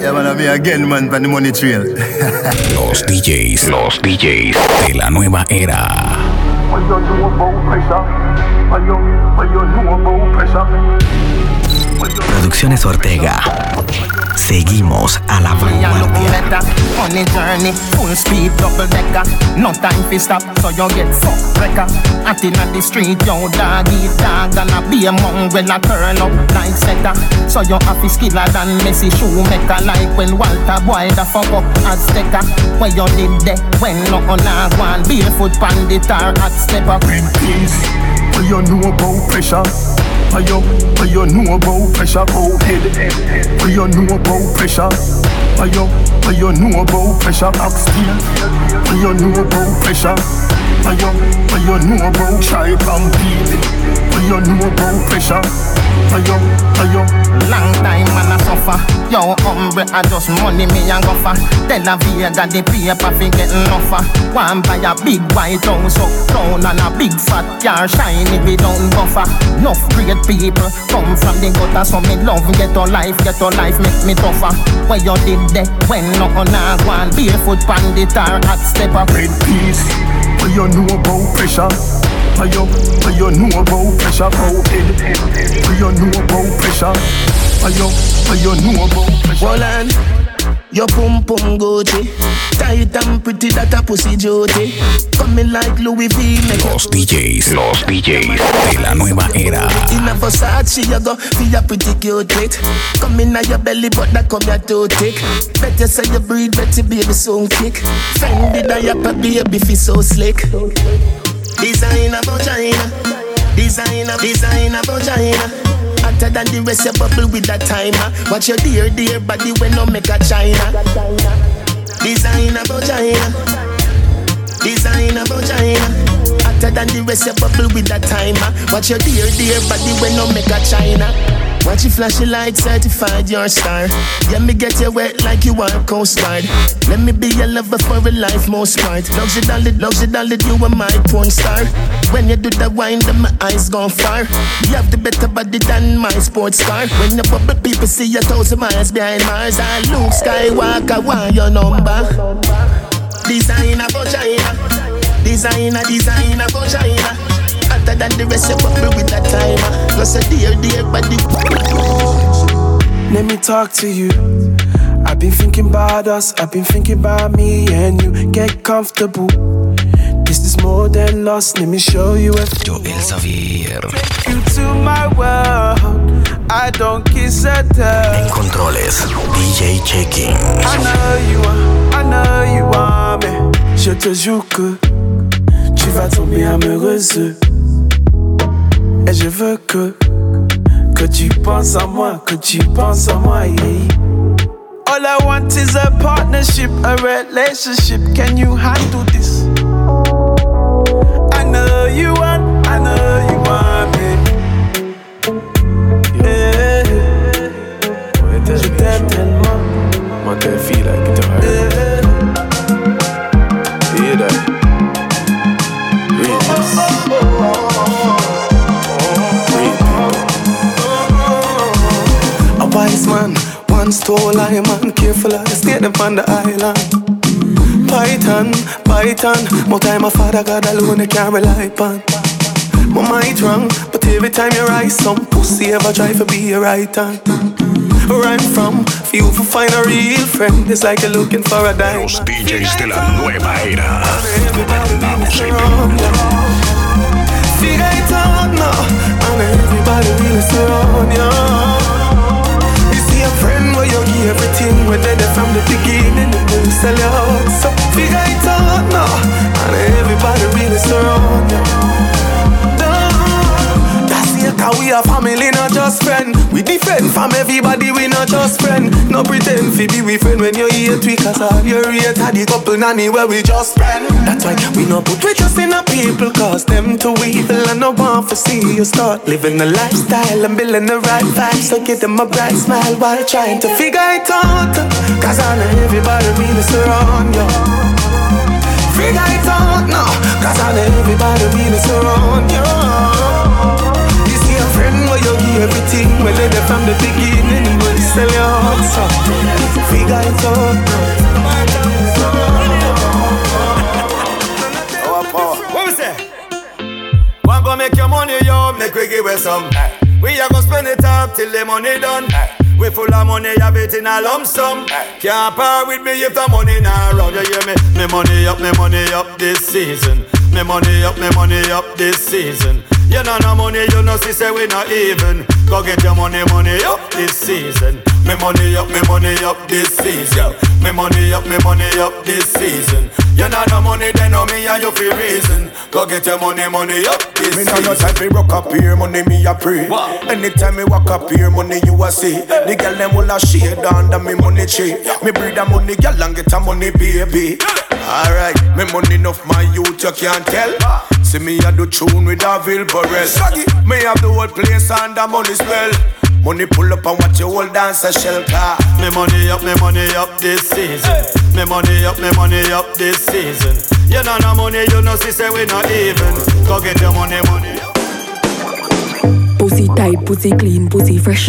yeah, man, I'm here again, man, for the money trail. los DJs, los DJs de la nueva era. Producciones Ortega. Seguimos a la vanguardia. On a journey, full speed, double decker. No time for stop, so you get fuck wrecker. Acting on the street, yo dog eat dog, and a be a mongrel a turn up like setter. So you have to skiller than Messi Schumacher, like when Walter Boy the fuck up as sticker. Where you did that, when no on a one, barefoot pandit or hot stepper. Peace, where you know about pressure. What you, what you know about pressure, go head. What you know about pressure. What you, what you know about pressure, back steel What you know about pressure. What you, what you know about try compete. What you know about pressure what you Long time man I suffer. Yo hombre I just money me and go for Tell a Vega the paper fi getting offer One buy a big white house uptown And a big fat car shiny without buffer. Enough great people come from the gutter So me love get a life, get a life make me tougher. Where you did that when no on a one Barefoot pandit or hot stepper Red peace What you know about pressure? What you, what you know about pressure, go head What you know about pressure? What you, what you know about pressure? On your pum pum Gucci Tight and pretty that a pussy duty Coming like Louis V Los DJs, los DJs de la nueva era. In a Versace you go feel a pretty cute it Come in your belly but that come your too thick. Better say you breathe, better baby soon kick. Fendi diaper baby fi so slick. Designer vagina Designer, designer vagina Hotter than the rest, you bubble with that timer. Watch your dear, dear body when no make a China. Designer vagina. Designer vagina. Hotter than the rest, you bubble with that timer. Watch your dear, dear body when no make a China. Watch you flash your light, certified your star. Yeah, me get you wet like you are Coast Guard. Let me be your lover for a life, most part. Luxury dolly, luxury dolly, you are my porn star. When you do the wine, then my eyes gone far. You have the better body than my sports car. When you bubble, people see you thousand miles behind Mars. I Luke Skywalker, want your number. Designer vagina, designer, designer vagina hotter than the rest. You bubble with that timer. Plus a dear, dear body. Let me talk to you. I've been thinking about us. I've been thinking about me and you. Get comfortable. This is more than lost. Let me show you a Joel Xavier. Take you to my world. I don't kiss a tell. En controles, DJ Checking. I know you are, I know you want me. Je te jure que tu vas tomber amoureuse. Et je veux que, que tu penses à moi, que tu penses à moi, yeah. All I want is a partnership, a relationship. Can you handle this? I know you want, I know you want me. Yeah. Je t'aime stole I man, careful I stay them on the island. Python, Python, more time my father God alone I can't rely upon. My mind wrong, but every time you rise, some pussy ever try to be a right hand. Run from, for you to find a real friend, it's like you're looking for a dime. Los DJs de la nueva era. Vamos en Figure it out now, and everybody really surround. You everything, when they there from the beginning, and then sell you out. So figure it out now, and everybody really surround you. It, we are family, not just friend. We defend from everybody, we not just friend. No pretend fi be we friend when you hate we, cause all you rate are the couple nanny where we just friend. That's why we no put we trust in a people, cause them too evil and no want to see you start living the lifestyle and building the right vibes. So give them a bright smile while trying to figure it out. Cause I know everybody really surround you. Figure it out now, cause I know everybody really surround you thing where they there from the beginning. You will sell your heart, so figure it out. What we say? One go make your money, yo, make we give it some. We are gonna spend it up till the money done. We full of money, have it in a lump sum. Can't part with me if the money not around. You hear me? Me money up, me money up this season. Me money up, me money up this season. You know no money, you know see say we not even. Go get your money, money up this season. Me money up, me money up this season. Me money up, me money up this season. You know no money, then no me and you feel reason. Go get your money, money up this Me season. no no time fi rock up here, money me a pray. Anytime me walk up here, money you a see. The girl them will a shade under me money tree. Me breed a money girl and get a money baby. Alright, me money enough my youth you can't tell. See me a do tune with a Vil Burrell. Me have the whole place under money spell. Money pull up and watch your whole dance a shell car. Me money up, me money up this season. Me money up, me money up this season. You know no money, you know see say we not even. Go get your money, money up. Pussy tight, pussy clean, pussy fresh.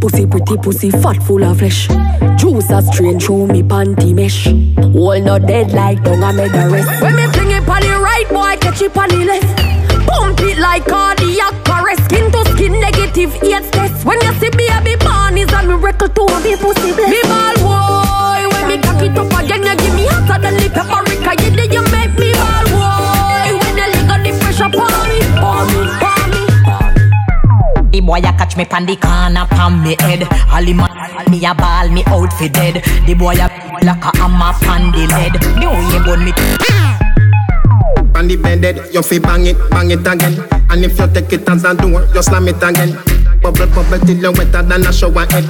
Pussy pretty, pussy fat, full of flesh. Juice a strain through me panty mesh. All not dead like tongue I made the rest. When me fling it on the right, boy catch it on the left. Pump it like cardiac arrest. Skin to skin, negative eight test. When you see baby born is a miracle to me pussy bless. Me ball boy, when me cock it up again, you give me hotter than the paprika. You did you make me ball boy a catch me pan the corner pan me head. All him a me a ball me out for dead. The boy a like a hammer pan the lead. Me only bone me. On the bed, you fi bang it, bang it again. And if you take it as a door, you slam it again. Bubble, bubble till you wetter than a shower head.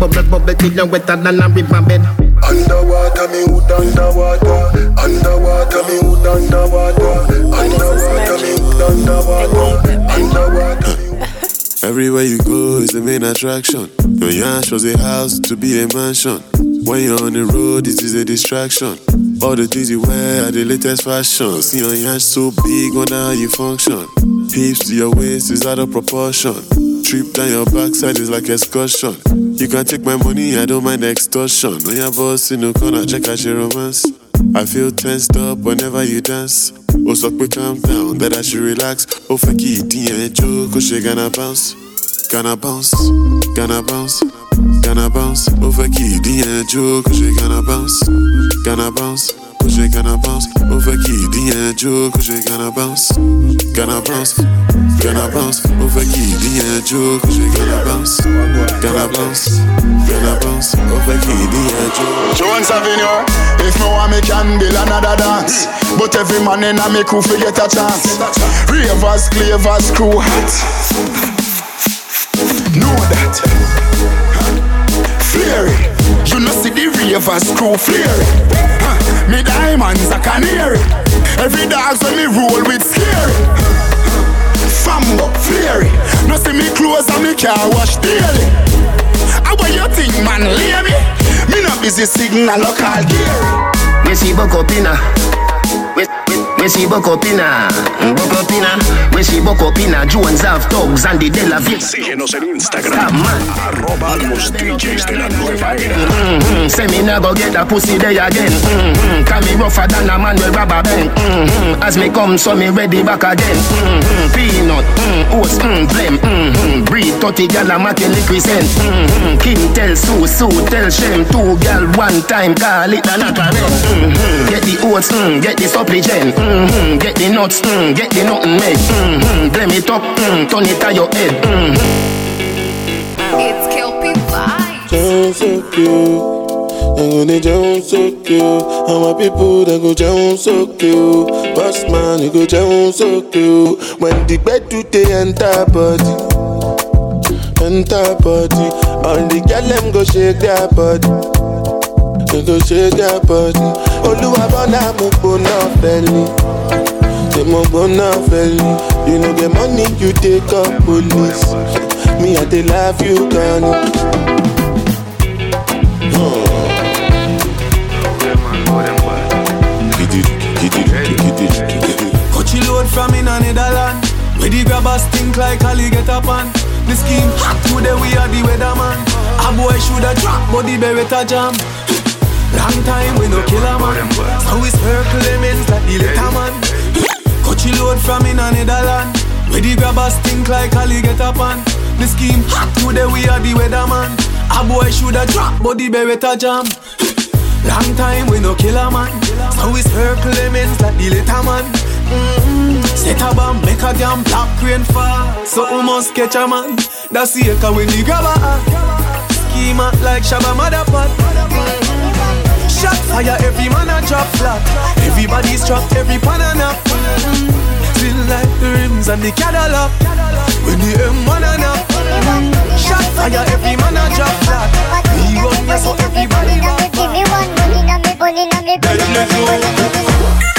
Bubble, bubble till you wetter than a river bed. Underwater, me hood underwater. Underwater, me hood underwater. Underwater, me hood underwater. Underwater. Everywhere you go is the main attraction. Your yash was a house to be a mansion. When you're on the road, it is a distraction. All the things you wear are the latest fashion. See your yash so big, wonder how you function. Hips to your waist is out of proportion. Trip down your backside is like excursion. You can take my money, I don't mind extortion. When you're boss in the corner, check out your romance. I feel tensed up whenever you dance. Oh, so quick, calm down, that I should relax. Oh, fuck it, yeah, joke, oh, she gonna bounce. Gonna bounce, gonna bounce, gonna bounce. Oh, fuck it, yeah, joke, oh, she gonna bounce. Gonna bounce, oh, she gonna bounce. Oh, fuck it, yeah, joke, oh, she gonna bounce. Gonna bounce, gonna bounce. Oh, fuck it, yeah, joke, oh, she gonna bounce. Gonna bounce, gonna bounce. Oh, fuck it, yeah, joke. Jones Avenue, if me want me can build another dance But every man in a me crew fi get a chance Ravers, clavers, crew hot Know that Flary, you know see the ravers crew flary huh. Me diamonds a canary. Every dogs when me roll with scary Fambo, flary No see me clothes and me car wash daily. How what you think man, leave me? Me no busy signal local gear. Me see buck up. We, we, see buck up inna. Mm, Buck up inna. We see buck up inna. Jones have thugs and the Della Vic. Síguenos en Instagram. Arroba los DJs de la nueva era. Mm-hmm. Say me nah go get that pussy there again. Mm-hmm. Can me rougher than a man with rubber band. Mm-hmm. As me come, so me ready back again. Mm-hmm. Peanut, mm, oats, mm, blem. Mm-hmm. Breed 30 gal a making represent. Mm-hmm. Kim tell Sue, Sue tell Shem. Two gal one time, call it a a. Mm-hmm. Get the oats, mm, get the supplement. Mm-hmm. Get the nuts, mm, get the nothing made. Mm-hmm. Blem it up, mm, turn it to your head. Mm-hmm. It's Kelpie Vibes. Sound so cute. I'm gonna jump so cute. And my people they go jump so cute. Boss man, you go jump so cute. When the bed do they enter body, enter body. All the girl them go shake their body. They go shake their body. Oluwa bona mo bona belly. Say mo bona belly. You know the money you take up police. Me I dey love you, Ghana. Coachy load from in a Netherland. Where the grabbers think like Ali get up on. The scheme hot today we are the weatherman. A boy shoulda drop, but the beretta jam. Long time we no kill a man. So we circle them ends like the little man. Coachy load from in a Netherland. Where the grabbers think like Ali get up on. The scheme hot today we are the weatherman. A boy shoulda drop, but the beretta jam. Long time we no kill a man. So we circle lemons like the little man. Mm-hmm. Set a bomb, make a damn black rain fall. So we must catch a man. That's the echo when the grabber Schema like Shabba Motherpot. Fire, every man a drop flat. Everybody's trapped, every pan a nap. Still like the rims and the Cadillac. When the M1 a nap. Mm-hmm. Shot fire, every man a drop flat. We run here so everybody back. Give me one money, na me money, na me money, na me money.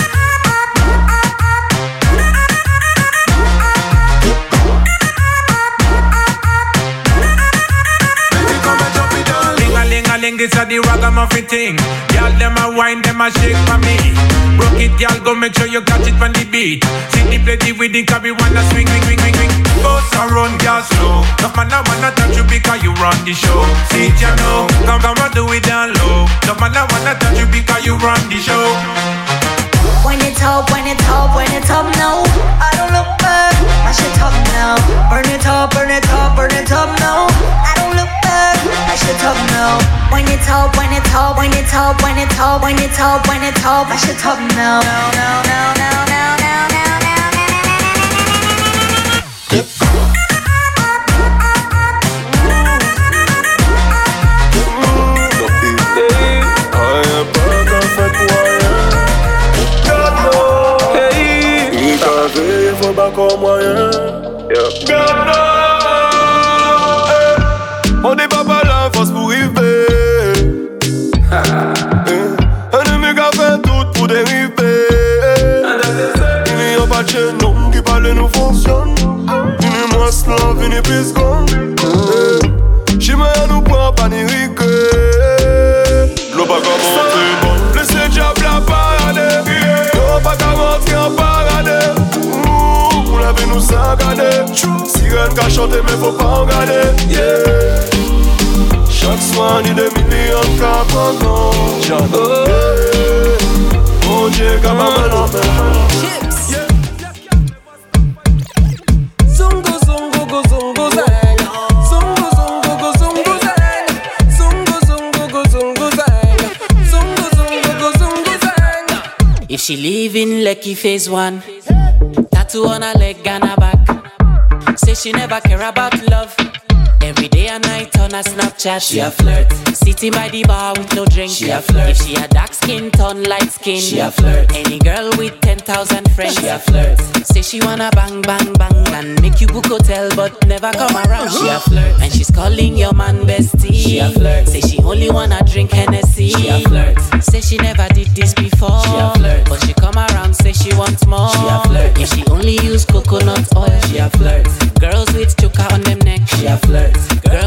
Ling this a the ragamuffin thing. Y'all them a wine, them a shake for me. Broke it, y'all go make sure you catch it on the beat. See the play with the carry wanna swing, swing, swing, swing, swing. Boss around, girl slow. No man I wanna touch you because you run the show. See ya know, come come and do it down low. No man I wanna touch you because you run the show. When it up, when it up, when it up now. I don't look back, Oh, I should have known. No, no, no, phase one, tattoo on her leg and her back. Say she never care about love. Every day and night on her Snapchat, she a flirt. Sitting by the bar with no drink, she a flirt. If she a dark skin, turn light skin, she a flirt. Any girl with ten thousand friends, she a flirt. Say she wanna bang bang bang and make you book hotel, but never come around, she a flirt. And she's calling your man bestie, she a flirt. Say she only wanna drink Hennessy, she a flirt. Say she never did this before, she a flirt. But she come around, say she wants more, she a flirt. If she only use coconut oil, she a flirt. Girls with choker on them neck, she a flirt.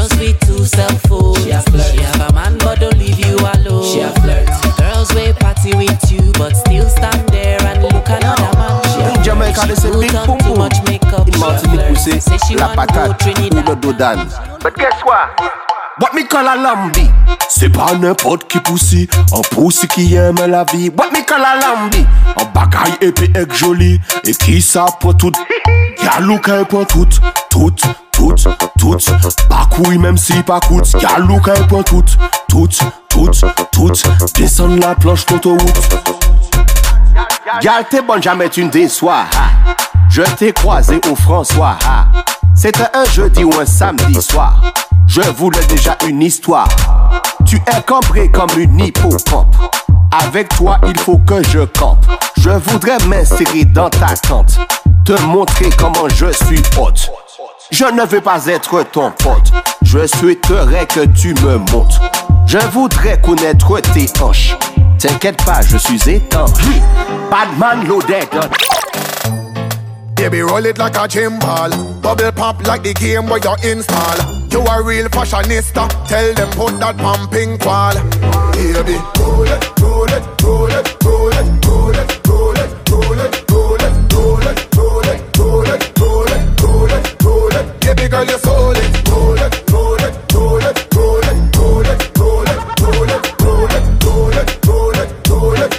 Girls with two cell phones, she a flirt. She have a man but don't leave you alone, she a flirt. Girls way party with you but still stand there and look another man, she a flirt. Jamaica, they say big too boom. much makeup, In Martinique, we say Say she la patate ou le dodan. But guess what? What me call a lambi? C'est pas n'importe qui poussi, un poussi qui aime la vie. What me call a lambi? Un bagaille épais et joli, et qui ça pour tout? Galou qu'elle pour tout, tout, tout, tout. Pas couille même si pas coûte. Galou qu'elle pour tout, tout, tout, tout. Descendre la planche d'autoroute. Gal t'es bonne, jamais tu ne déçois. Je t'ai croisé au François. C'était un jeudi ou un samedi soir. Je voulais déjà une histoire. Tu es cambré comme une hippocampe. Avec toi, il faut que je campe. Je voudrais m'insérer dans ta tente. Te montrer comment je suis hôte. Je ne veux pas être ton pote. Je souhaiterais que tu me montres. Je voudrais connaître tes hanches. T'inquiète pas, je suis étanche. Badman loaded. Baby, roll it like a gimbal. Bubble pop like the game where you install. You a real fashionista. Tell them put that pumping wall. Baby, roll it, roll it, roll it, roll it, roll it, girl, you sold it. Roll it, roll it, roll it, roll it, roll it, roll it, roll it, roll it, roll it, roll it, roll it,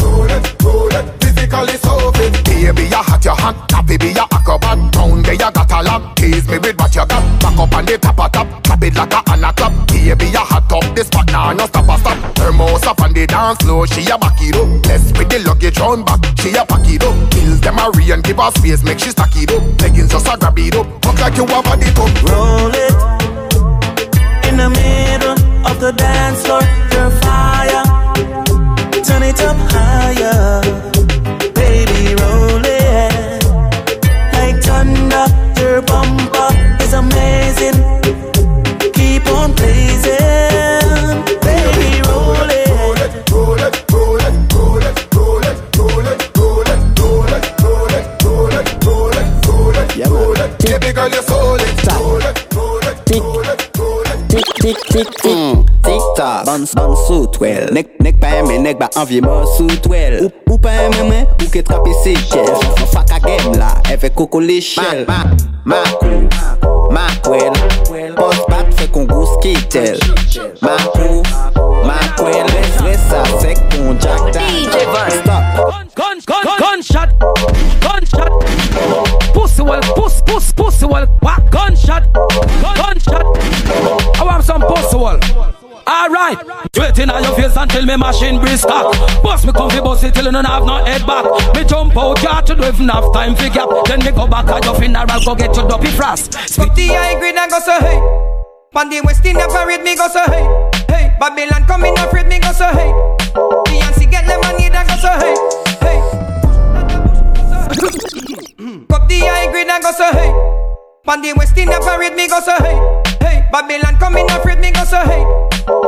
roll it, roll it. Physically. Baby, you hot, you hot. Be acrobat. with what you got. Back up on the top of top, it like a Anna clap. Baby, you hot up this spot now, no stop a stop. Her mouse up on the dance floor, she a back it up. Mess with the luggage round back, she a pack it up. Kills them a re and give her space, make she stack it up. Leggings just a grab it up, look like you have a it up. Roll it in the middle of the dance floor, you're fire. Turn it up higher, Tic, tic, tic, mm. tic, ta Bans, bans sou twel. Nek, nek pa eme, nek ba anvye man sou twel. Ou, ou pa eme men, ou ke trapi se chel. Oh. Faka gem la, eve koko le chel. Ma, ma, ma kou, ma kwel. Pos pat fe kon gous ki Ma kou, ma kwel. Lesle sa sek kon jak da DJ Van Stop. Gun, gun, gun, gun shot. Gun shot. Pussy well, puss, puss, pussy well. What? Gunshot, gun, gunshot. I want some pussy well. Alright, wait in your face until me machine brisk cock. Bust me comfy it till you don't have no head back. Me jump out, you to do even have time gap. Then me go back at your funeral, go get your dopey frost. The high grade and go so hey. Pan the West Indian parade me go so hey. Hey, Babylon coming afraid me go so hey. Beyonce get money that go so hey. Hey. Cup the high grade and go so hey. Pan the West Indian parade me go so hey. Hey, Babylon coming afraid me go so hey.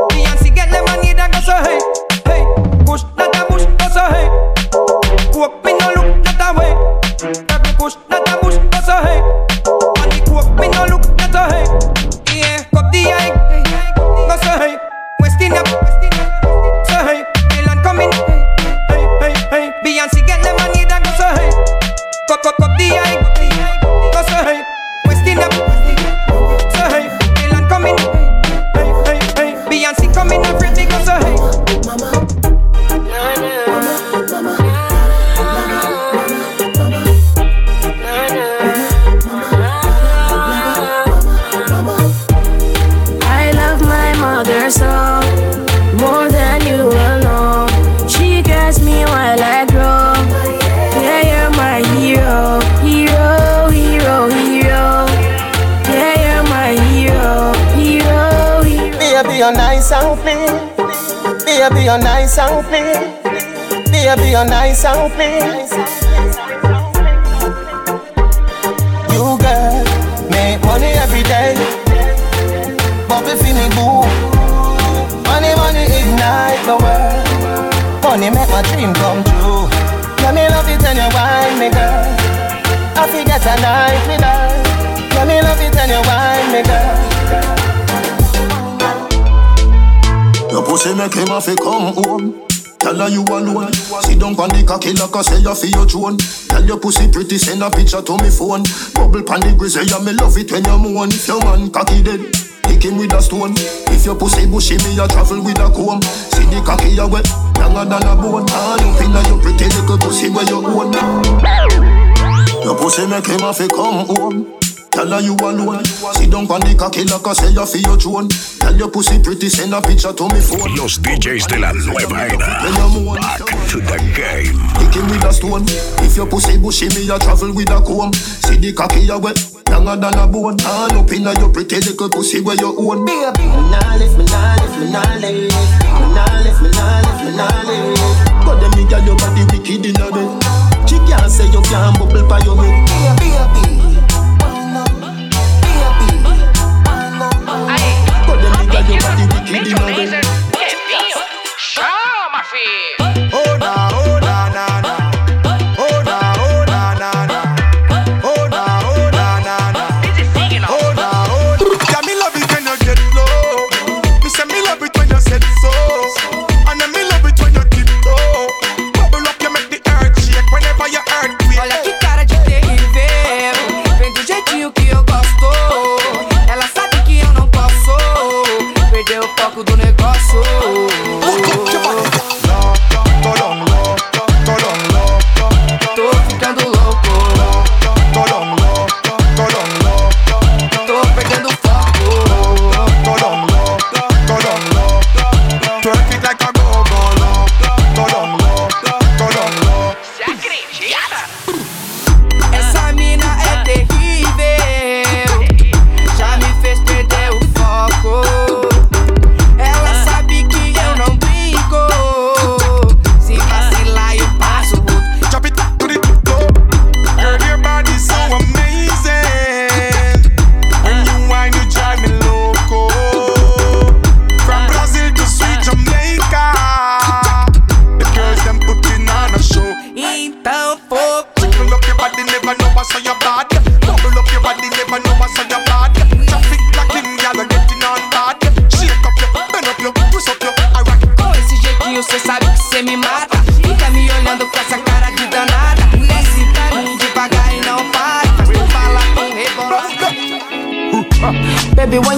Beyonce get the money that go so hey. Hey, push that a push go so hey. Coke me no look that a way. Pretty, send a picture to me phone. Bubble pan the grizzly, yeah, me love it when you moan. If your man cocky dead, hit him with a stone. If your pussy bushy, me a travel with a comb. See the cocky you wet, younger than a bone. All up inna your pretty little pussy where you own. Your pussy make him have to come home. Tell her you alone. Sit down on the cocky like I say you feel your throne. Tell your pussy pretty, send a picture to me phone. Los DJs de la nueva era. Back to the game. Kick him with a stone. If your pussy bushy, me a travel with a comb. See the cocky you wet, younger than a bone. All up inna your pretty little pussy where you own. Baby, me nah lift, me nah lift, me nah lift, me nah lift, me nah lift, me nah lift. But them me girl your body wicked inna bed. She can't say you can't bubble by your head. Baby, But 没事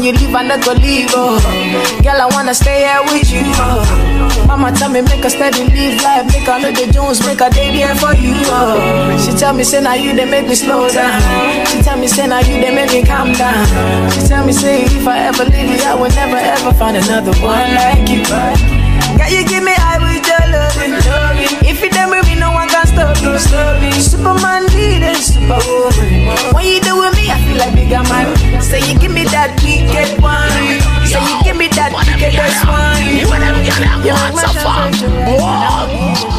you leave, I never leave. Oh. Girl, I wanna stay here with you. Oh. Mama tell me make a steady live life, make a know the Jones, make a day there for you. Oh. She tell me say now you they make me slow down. She tell me say now you they make me calm down. She tell me say if I ever leave you, I will never ever find another one like you. Girl, you give me high with your loving. If you done with me, no one can stop you. Superman leading, superwoman. When you do with me, I feel like bigger man. Say you give me that wicked one. Say you give me that wickedest one. You make my temperature Yeah,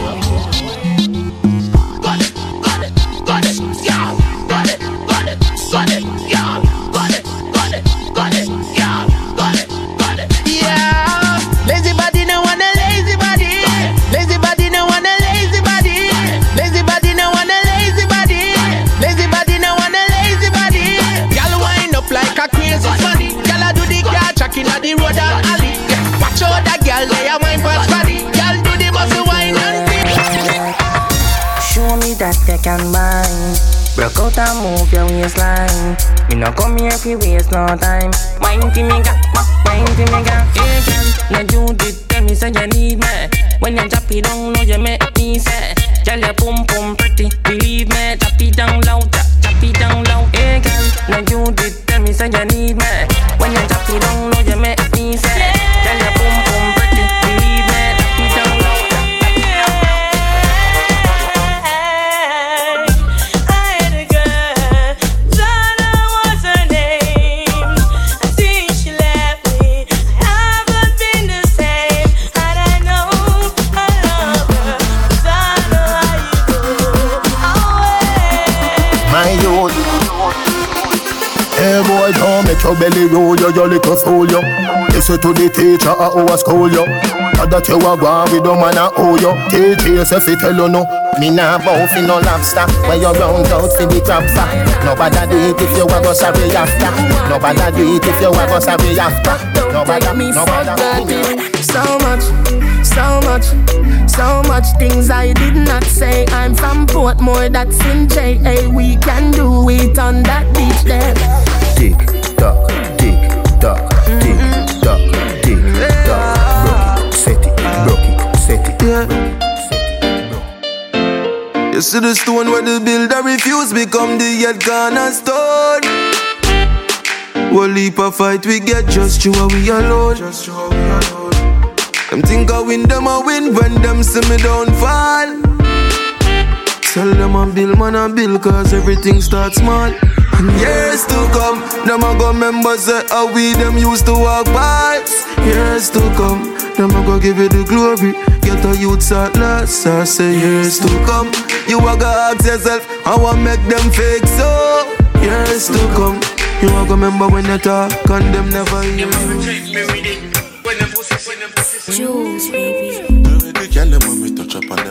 Out move your waistline. Me no come here fi waste no time. Wine to me ga, wine to me ga. Hey girl, now you did tell me say you need me. When you drop it down, now you make me say. Girl, your pum pum pretty, believe me. Drop it down low, drop, drop it down low. Hey girl, now you did tell me say you need me. Your little fool, yo. Listen to the teacher at our school, yo. Now that you are with the man at oh, yo. Teach yourself, it tell you no. Me nah bow fi no lobster When you round out fi the crab fat Nobody do it if you a go sorry after Nobody do it if you a go sorry after Nobody, Take me for nobody So much, so much, so much things I did not say I'm from Portmore, that's in J.A. We can do it on that beach there tick tock, Yeah. You see the stone where the builder refuse become the head cornerstone. One leap of fight we get just you and we alone. Just you and we alone. Them think I win, them I win when them see me down fall. Tell them I build, man I build cause everything starts small. And years to come, them a go remember say eh, how we them used to walk past. Years to come, them a go give you the glory. Get a youth at last, I say years to come. You a go ask yourself, I want make them fake so. Years to come, you a go remember when you talk and them never hear. Jules, baby.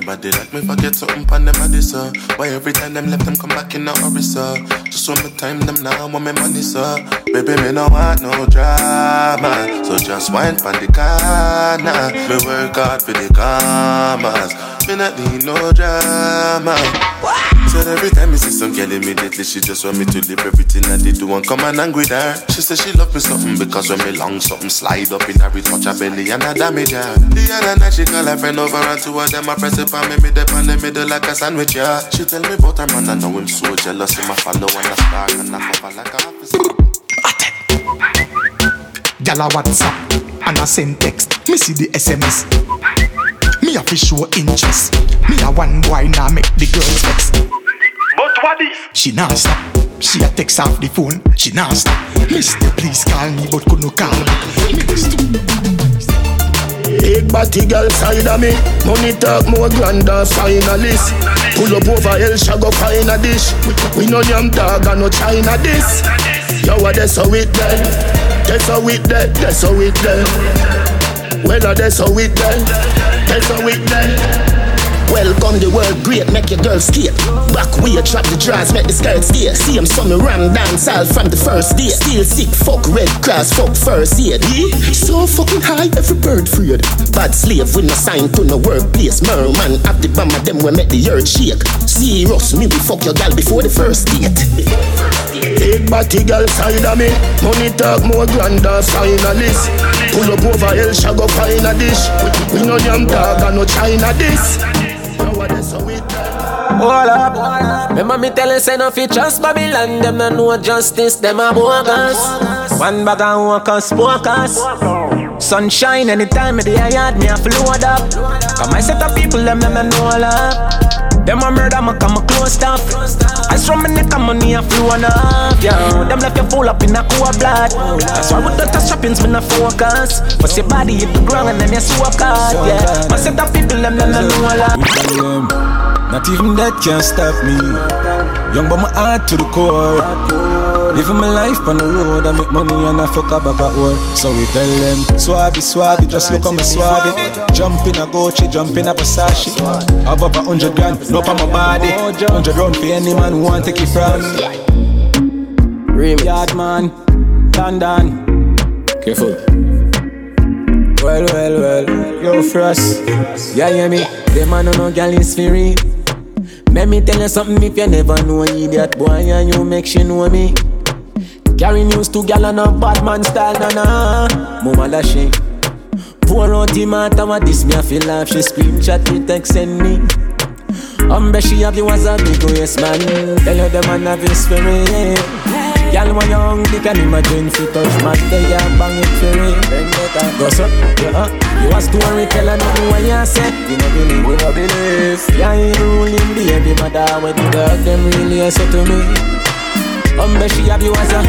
Touch up on them body like me forget something on them body sir. Uh. Why every time them left them come back in a hurry sir? Just one more time them now want me money sir. Baby me no want no drama, so just wine pon the corner. Me work hard for the commas, me not need no drama. Said every time me see some girl immediately she just want me to leave everything I did do and come and angry with her. She said she love me something because when me long something slide up in her it touch her belly and I damage her. The other night she call her friend over and two of them I press it on me me dip on the middle like a sandwich yeah. She tell me about her man I know him so jealous him a follow and a star and a cover like a officer. Gyal a WhatsApp and a send text. Me see the SMS. Me a fi show interest. Me a one boy now make the girls vex. But what is? She nah stop. She a text off the phone. She nah stop. Mister, please call me, but could no call back. Me just Big body girl side of me Money talk more grander finalist Pull up over El Shago find a dish We no yam dog and no China this Yo what that's how it there That's how it there That's how it there Well that's how it there That's how it there Welcome the world great, make your girl skate. Back way, drop the drawers, make the skirt stay. See him some ram dance all from the first day. Still sick, fuck red cross, fuck first aid. So fucking high, every bird freed. Bad slave with no sign to no workplace. Merman have the bomb of them we make the earth shake. Serious, me we fuck your gal before the first date. Take body girl side of me Money talk more grander finalist Pull up over hell shall go find a dish We no damn dog and no China this Hold up. Remember me tell you say no fi trust Babylon. Them no know justice. Them a bogus. One bag of workers, workers. Sunshine anytime me the yard me a float up. Come I set up people them them no know love. Them a murder, me come close stuff. I from my neck and money a flow enough, yeah. Them left you full up in a cool blood. That's why with the touch shoppings when I focus. But your body hit the ground and then you swap card, yeah. My set of people, them them know a lot. Not even that can stop me. Young but my heart to the core. Living my life on the road, I make money and I fuck up back at work. So we tell them, swabby, swabby, just look on me swabby. Jump in a Gucci, jump in a Versace. Have up a hundred grand, no on my body. Hundred round for any man who want to take it from me. Yard man, London. Careful. Well, well, well, yo, Frost. Yeah, hear me? Them man no no gal is free. Let me tell you something if you never know idiot boy and you make she know me. Carry news to gal on a bad man style, na na. Mama she. Pour out the matter what this me I feel like she scream chat me text send me. Umbre she have you as a big waist man. Tell you the man have his spirit. Girl when young, they can imagine fi touch man, they a bang it for it. Then get a go so, yeah. Uh-huh. You a story teller, nothing when you say. You no believe, you no believe. Yeah, you ruling baby mother when the dog them really say to me. Umbre she have you as a.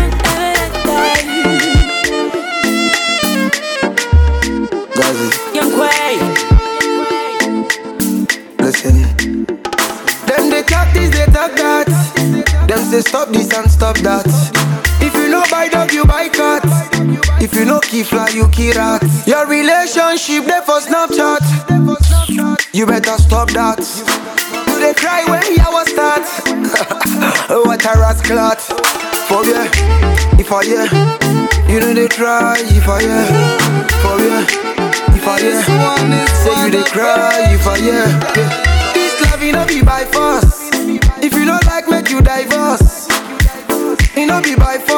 Gazi, Young Quay. listen. Them they talk this, they talk that. Them say stop this and stop that. If you know buy dog, you buy cat. If you know key fly, you key rat. Your relationship there for Snapchat. You better stop that. Do they cry when yawa start? what a rascal! For yeah, if I yeah, you know they try. If I yeah, for yeah, if I yeah, say you they cry. If I yeah. this love you know be by force. If you don't like, make you divorce. It no be by force.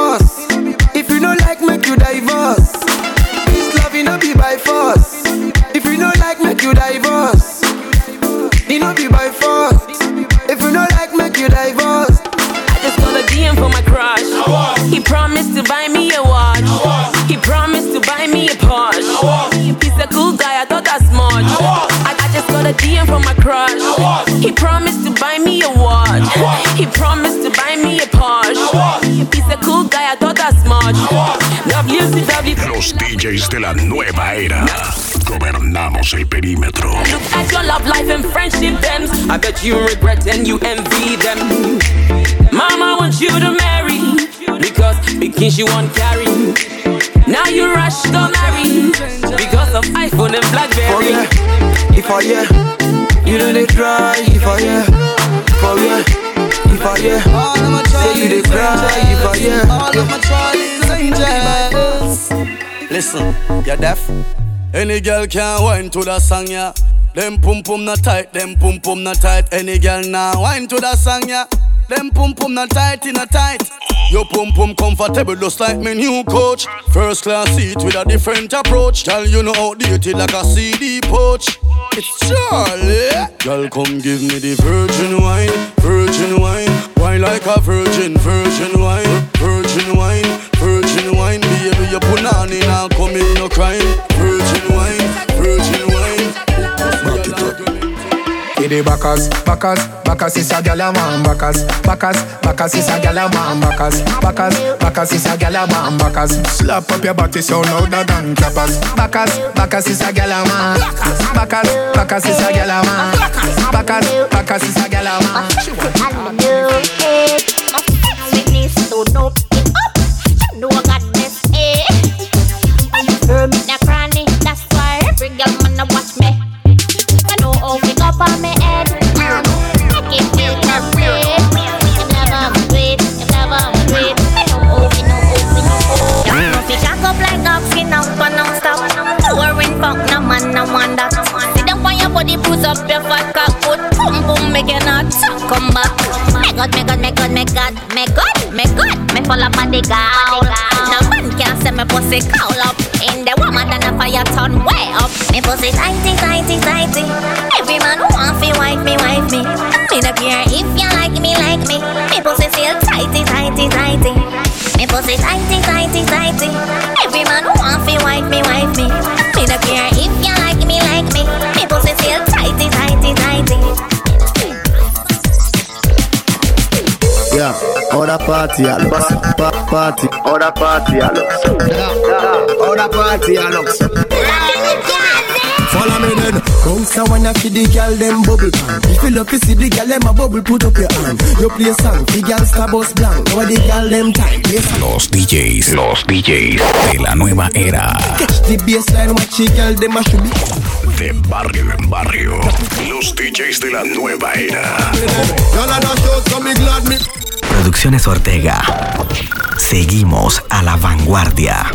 Promised to buy me a Porsche. He's a cool guy, I thought that's much. WCW. Los DJs de la nueva era. Gobernamos el perímetro. Look at your love life and friendship thems. I bet you regret and you envy them. Mama wants you to marry because because she won't carry. Now you rush to marry because of iPhone and For BlackBerry. yeah, if I yeah, you know they try. If I yeah, for yeah, if I yeah, say you they cry. If I yeah, Listen, you're deaf? Any girl can wine to the song, yeah. Them pum pum not tight, them pum pum not tight. Any girl now wine to the song, yeah. Them pum pum not tight, in a tight. Your pum pum comfortable just like my new coach. First class seat with a different approach. Tell you know outdated like a CD pouch. It's Charlie. Girl, come give me the virgin wine, virgin wine. Wine like a virgin, virgin wine, virgin wine, virgin wine. Baby, you put on in and come in no crime. The backers, backers, backers is a gyal a man, backers, backers, backers is a gyal a man, backers, backers, backers is a gyal a man, backers. Slap up your body so louder than clappers. Backers, backers is a gyal a man, backers, backers is a gyal a man, backers, backers is a gyal a man. She want the new it, my family so dope it up. You know I got you not come back. Me God, me God, me God, me God, me God, me God, me full of body gowl. No man can say me pussy call up. In the woman, then the fire turn way up. Me pussy tighty, tighty, tighty. Every man want fi wife me, wife me. Me no care if you like me, like me. Me pussy feel tighty, tighty, tighty. Me pussy tighty, tighty, tighty. Pa- party I look Follow me then. Bounce a wanna feed the girl them bubble pan. If you love to see the girl them a bubble, put up your hand. You play song, the girl star bus blank. Now the girl them time. Play. Los DJs, los DJs de la nueva era. Catch the baseline, watch the girl them a should be. De barrio en barrio. Los DJs de la nueva era. Producciones Ortega. Seguimos a la vanguardia.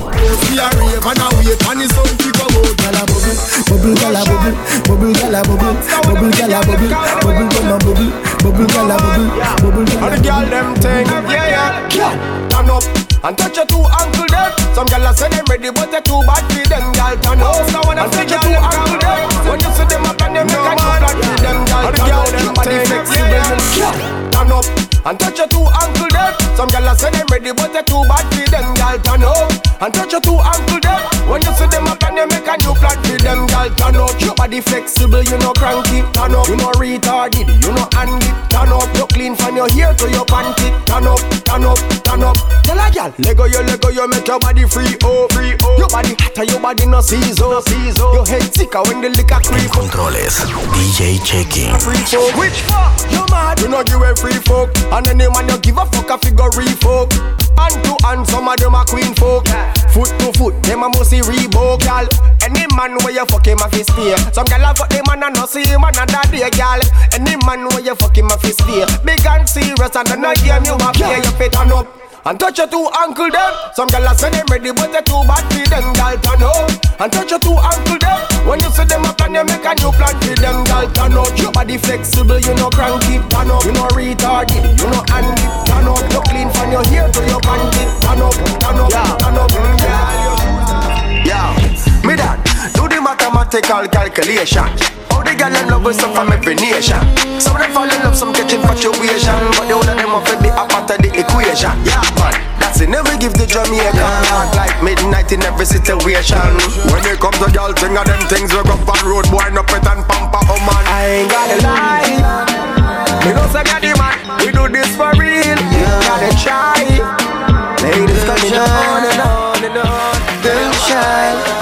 And touch your two ankle them. Some gyal say them ready, but they too bad for them. Gyal turn up and touch your two ankle them. When you see them up and them make a new plan for them. Gyal turn up, your body flexible, you know cranky. Turn up, you know retarded, you know handy. Turn up, you clean from your hair to your panty. Turn up, turn up, turn up. Tell a gyal, Lego you, Lego you, make your body free, oh, free, oh. Your body hotter, your body no season, oh. no season. Your head sicker when the liquor creep. Controles. DJ Checking. Free folk, which fuck? You mad? You know give a free folk, and any man you give a fuck a figure folk. Hand to hand, some of them a queen folk. Foot to foot, them a see Reebok, gal. Any man where you fuck him a fist fear. Some gal a fuck them and a no see him another day, gal. Any man where you fuck him a fist fear. Big and serious and then I game you a play, you fit turn up. And touch your two ankle them. Some gyal say them ready, but they too bad for them. Gyal turn up. And touch your two ankle them. When you see them up and you make a new plan for them. Gyal turn up. Your body flexible, you know cranky. Turn up. You know retarded, you know handy. Turn up. You clean from your hair to your panty. Turn up, turn up, turn up. Yeah, mm, yeah. Me dad, the mathematical calculation. All the girl them love with some from every nation. Some of them fall in love, some catch infatuation, but the whole of them be a part of the equation. Yeah, man. That's it, never give the Jamaican Like midnight in every situation When it comes to girl thing of them things We go on road boy, no pet and pamper, oh man I ain't gotta lie We don't say the man We do this for real Gotta try Ladies coming on and on and on Them shy.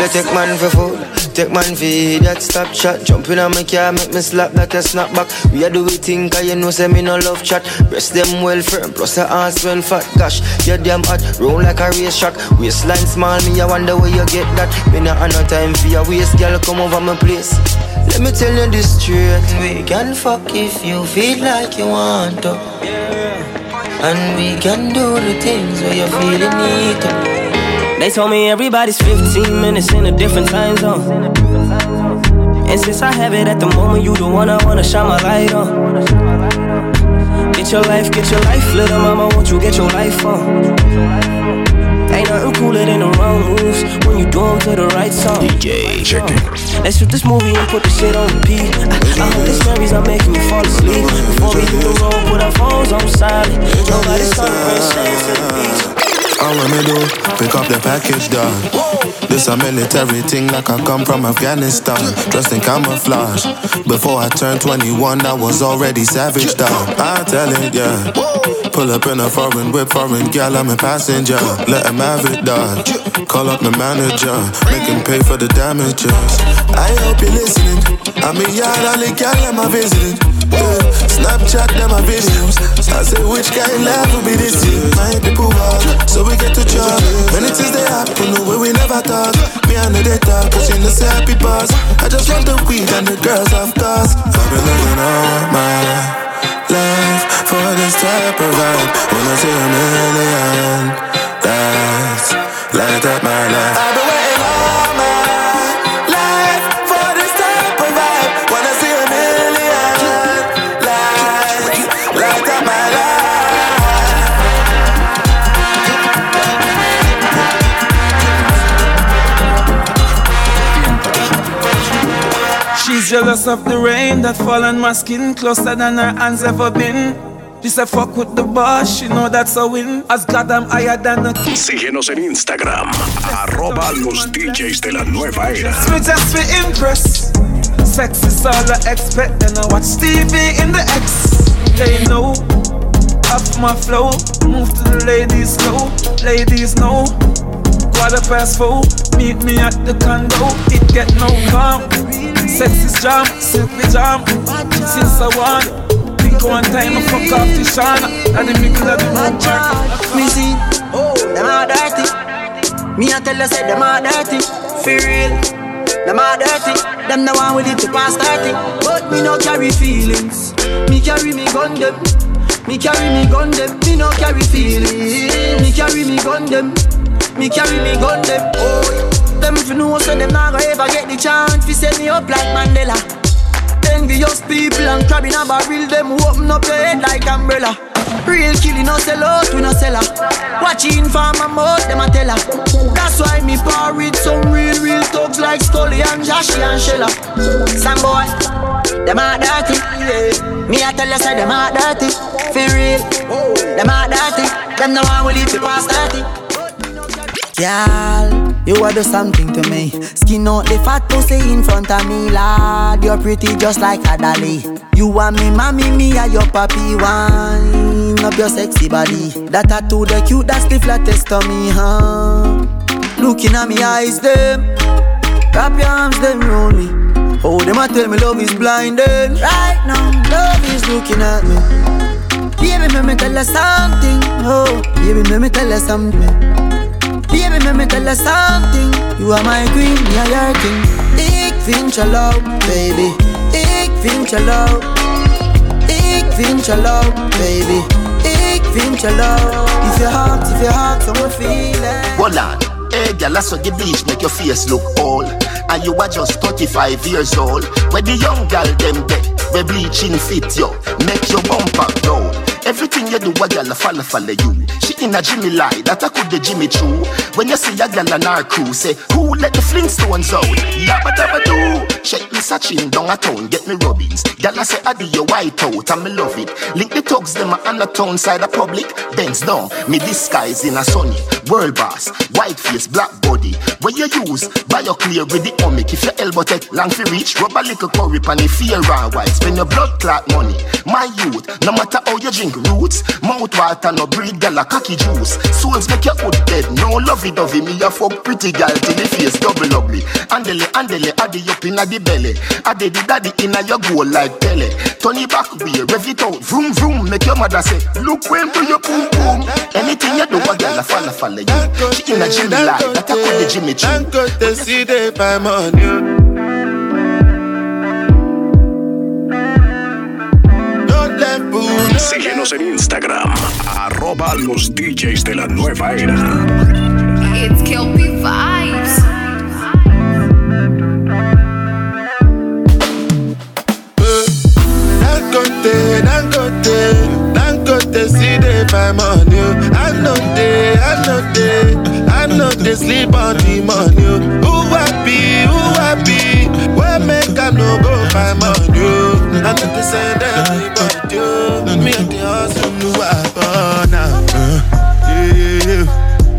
Girl, you take man for food. Take man for that stop shot. Jump in on my car, make me slap that a snap back. We a do we think, cause you know, say me no love chat. Breast them well firm, plus the ass well fat. Gosh, you damn hot, roll like a race track. Waistline small, me, I wonder where you get that. Me not have no time for your waist, girl, come over my place. Let me tell you this straight. We can fuck if you feel like you want to. And we can do the things where you feel the need to. They told me everybody's 15 minutes in a different time zone. And since I have it at the moment, you the one I wanna shine my light on. Get your life, get your life, little mama, won't you get your life on? Ain't nothing cooler than the wrong moves when you do do 'em to the right song. DJ Checking. Let's shoot this movie and put the shit on repeat. I, I hope this memories are making me fall asleep. Before we hit the road, put our phones on silent. Nobody's trying to to the beach. All what me do, pick up the package, dog. This a military thing like I come from Afghanistan. Dressed in camouflage. Before I turned 21, I was already savage, dog. I tell it, yeah. Pull up in a foreign whip, foreign gal, I'm a passenger. Let him have it, dog. Call up my manager, make him pay for the damages. I hope you're listening. I'm in yard, the gal, I'm a visiting. Yeah. Snapchat them my videos. I say which kind life will be this? My people walk, so we get to talk. Many things they happen the way we never thought. Me and the you know say happy boss. I just want the weed and the girls of course. I've been looking all my life for this type of vibe. When I say a million, that's like a jealous of the rain that fall on my skin closer than her hands ever been. She said fuck with the boss, she know that's a win. As God I'm higher than the king. Síguenos en Instagram, arroba los DJs de la nueva era. Me just be impress. Sex is all I expect, then I watch TV in the X. They know, up my flow, move to the ladies slow. Ladies know, quarter past four, meet me at the condo. It get no calm. Sex is jam, silky jam. Since I want. Think one time. I fuck off the shana. At the middle of the road Me see, oh, them all dirty. Me I tell you say them all dirty. For real them all dirty, them the one with it to pass 30 But me no carry feelings. Me carry me gun them. Me carry me gun them. Me no carry feelings. Me carry me gun them Me carry me gun them Oh, them if you know so them not gonna ever get the chance To set me up like Mandela Envious people and crab in a barrel, them open up your head like umbrella. Real killing no sell out, we no sell her. Watching for my mouth, them a tell her. That's why me par with some real, real thugs like Scully and Joshy and Shella. Some boy, them a dirty. Me a tell you say them a dirty, for real. Them a dirty, them no one will eat the past 30. Girl, you are do something to me. Skin out the fat pussy in front of me, lad. You're pretty just like a dolly. You want me, mommy, me are your papi wine up your sexy body. That tattoo, the cute, that's the flattest of me, huh? Looking at me eyes, them. Wrap your arms, them roll me. Oh, them a tell me love is blinding. Right now, love is looking at me. Baby, let me tell you something. Oh, baby, let me tell you something. Baby, let me tell you something. You are my queen, me are your king. Ik vind je leuk, baby. Ik vind je leuk. Ik vind je leuk, baby. Ik vind je leuk. If your heart, if your heart, someone feel it. Hold on. Hey, girl, I saw the bleach make your face look old. And you are just 35 years old. Where the young girl them get, where bleaching fit you, make your bumper roll. Everything you do, a girl follow follow you. She in a Jimmy lie, that I could the Jimmy Choo. When you see a girl on our crew, say, who let the Flintstones out? Yabba dabba do. Check me searching down a town, get me rubbings. Girl I say, I do your white out, and me love it. Link the thugs, them on the town side of public. Bends down, me disguise in a sunny. World boss, white face, black body. Where you use, your clear with the omic. If your elbow take long for reach, rub a little curry pan if feel raw white. Spend your blood clot money. My youth, no matter how you drink roots, mouth water no breed, girl a cocky juice. Souls make your hood dead, no lovey dovey. Me a fuck pretty girl till the face double ugly. Andele, andele, addy up inna the belly. Addy the daddy inna your goal like Pele. Turn it back way, rev it out, vroom vroom. Make your mother say, look when do your boom boom. Anything you do, a girl a follow follow you. She inna Jimmy lie, that I call the Jimmy Choo. Uncle, they see they buy money. Síguenos en Instagram, arroba los DJs de la nueva era. It's Dangote, Dangote, Dangote, see they buy money. I know they, I know they, I know they sleep on the money. Who happy, who happy? Where make I no go find money? I know they send everybody. Me and the hustle, no I now. Yeah, yeah,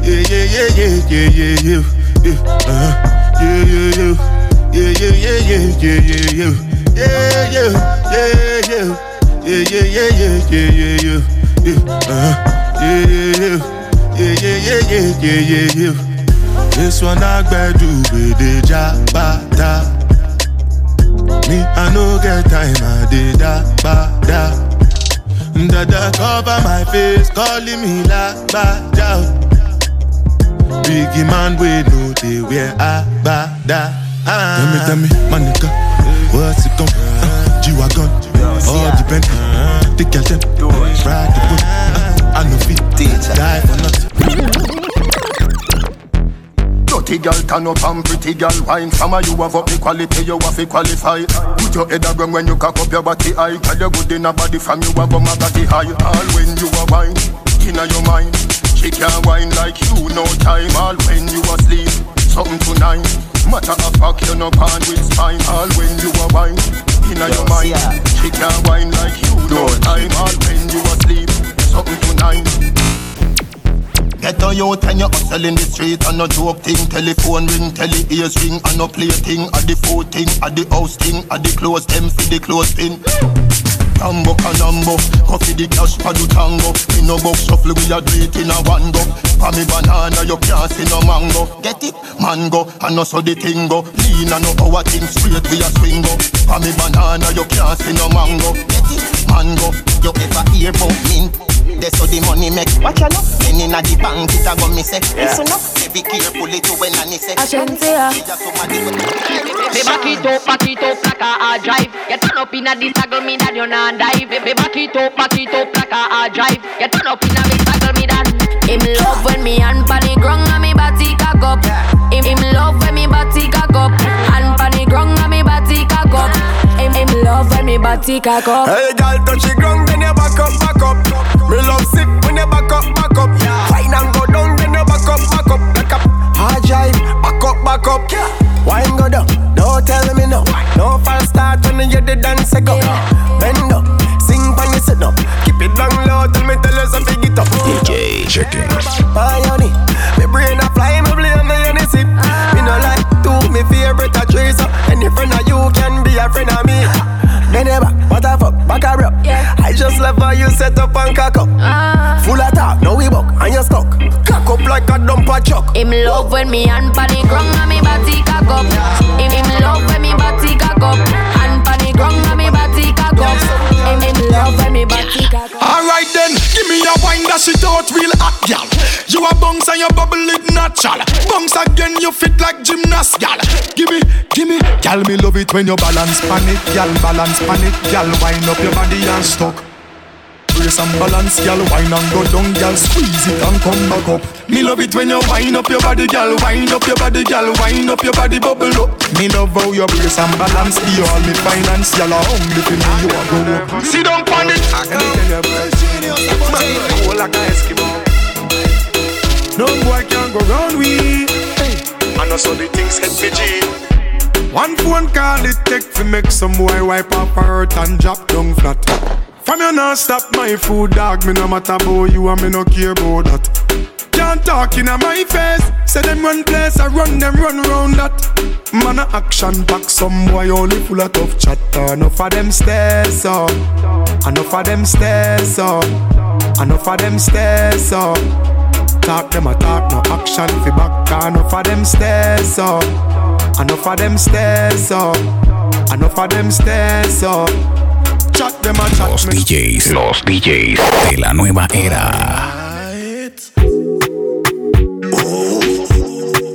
yeah, yeah, yeah, yeah, yeah, yeah, yeah, uh, yeah, yeah, yeah, yeah, yeah, yeah, yeah, yeah, yeah. Yeah, yeah, yeah, yeah, yeah, yeah, yeah, yeah, yeah, yeah, yeah, yeah, yeah, yeah, yeah, yeah, yeah. This one I do with the jabata. Me, I no get time, I did da ba da. Dada cover my face, calling me la ba da. Biggie man, we know they wear a ba da. Tell me, tell me, my nigga, what's it gon' uh, G-Wagon, all the Bentley, the girl them, ride the boat, uh, I know fit, die for nothing. Dirty girl turn up and pretty girl wine. From a you have up the quality you have to qualify. Put your head around when you cock up your body high. Cause you good in a body from you have a body high. All when you are wine, inna your mind. She can't wine like you no time. All when you asleep, something tonight. Matter of fact you no pan with spine. All when you are wine, inna your mind. Yeah. She can't whine like you do. I'm all when you asleep. Something tonight. Get on youth and you hustle in the street and no joke thing Telephone ring, tele ears ring and no play thing At the food thing, at the house thing At the clothes, them for the clothes thing Tambo canambo, coffee the cash for the tango. In no box shuffle, we a do it in a one go. For me banana, you can't see no mango. Get it? Mango, and no so the thing go. Lean and no our thing straight, we a swing go. For me banana, you can't see no mango. Get it? Mango, you ever hear about mint? That's how the money make. Watch out, Penny inna the bank, it a go me say. Listen up, be careful it when I say. Ashensia. Ah. Me back it up, back it up like a hard drive. You turn up inna this taggle me that you not dive. Me back it up, back it up like a hard drive. You turn up inna this taggle me that. Him love when me hand pan the ground and me body cock up. Him, him love when me body cock up. Hand pan the ground and me body cock up. Him, him love when me body cock up. Hey, girl, touch the ground, then you back up, back up. Me love sick when you back up, back up. Back up. Wine go down, don't tell me no. No false start when you the dance go. Bend up, sing when you sit up. Keep it down low, tell me tell us something get up. DJ checking. My honey, me just love how you set up and cock up. Ah. Full of talk, now we buck, and you stuck. Cock up like a dumper truck. Him love when me hand pan the ground and me body cock up. Him, him love when me body cock up. Hand pan the ground and me body cock up. Him, him love when me body cock up. Alright then, give me a wine that shit out real hot, gal. You a bounce and your bubble it natural. Bounce again, you fit like gymnast, gal. Give me, give me, gal. Me love it when you balance pan it, gal. Balance pan it, gal. Wind up your body and stuck. Brace and balance, gal. Wine and go down, gal. Squeeze it and come back up. Me love it when you wind up your body, gal. Wind up your body, gal. Wind up your body, bubble up. Me love how you brace and balance. Be all me finance, gal. Hungry for me, you a go up. Sit down on it. I can tell you, cool like a Eskimo. No boy can go round we. I know also the things hit me G. One phone call it take to make some boy wipe up her hurt and drop down flat. From you not stop my food dog, me no matter about you and me no care about that. Can't talk in my face, say them run place, I run them run round that. Man a action back, some boy only full of tough chatter. Enough of them stairs up, enough of them stairs up, enough of them stairs up. Talk them a talk, no action fi back. Enough of them stairs up, enough of them stairs up, enough of them stairs up. Chat them a chat Los DJs, los DJs de la nueva era.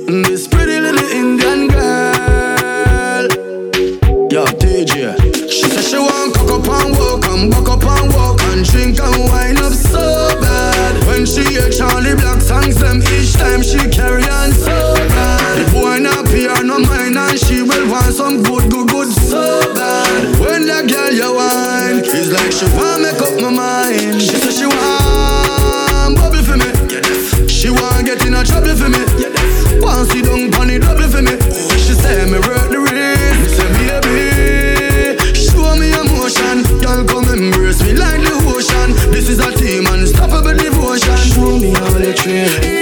Mm, this pretty little Indian girl, yo DJ. She said she want cock up and walk and buck up and walk and drink and wine up so bad. When she hear Charlie Black songs, them each time she carry on so want some good, good, good so bad. When that girl you wine, it's like she want make up my mind. She said she want bubble for me. She want get in a trouble for me. Want sit down pon the double for me. She say me work the ring. Me say baby, show me emotion. Girl come embrace me like the ocean. This is a team unstoppable devotion. Show me all the train.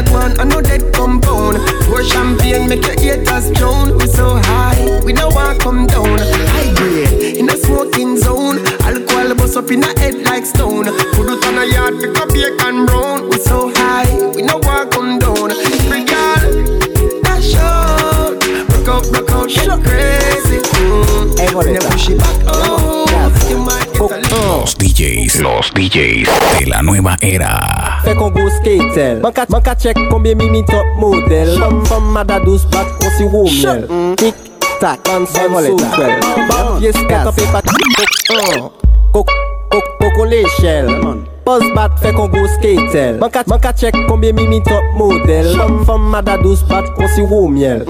In man, I know dead compound. Pour champagne, make your haters drown. We so high, we don't want come down. High grade in a smoking zone. Alcohol bust up in a head like stone. Put it on a yard, pick up bacon brown. We so high, we don't want come down. Every girl, dash out, rock out, rock out, get crazy. Mm. Hey, push it back. DJs, los DJs de la nueva era. Fait qu'on go skatel Man ka, man ka check combien mimi top model. Femme, femme, mada douce bat, on si miel Tic, tac, man, son, so swell Ban skat, an pe pat kok, kok on l'échelle Pose bat, fait qu'on go skatel Man ka, man ka check combien mimi top model. Femme, femme, mada douce bat, on si wou miel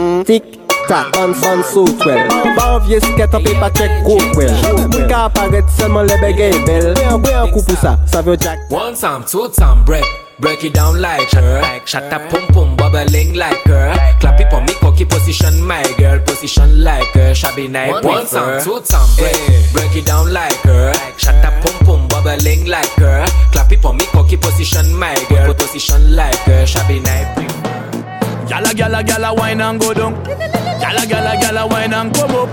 Tic, tac, man, son, so swell Ban vie skat, an pe pat check go well Mwen ka aparet seulement le begay bel Bwe an kou pou sa, sa vyo jack One time, two time, break. Break it down like her. Shut up, pum pum, bubbling like her. Clap it for me, cocky position, my girl. Position like her. Shabby night, one time, two time, break. Break it down like her. Shut up, pum pum, bubbling like her. Clap it on me, cocky position, my girl. Position like her, shabby night. Gala, gala, gala, wine and go down. Gala, gala, gala, wine and come up.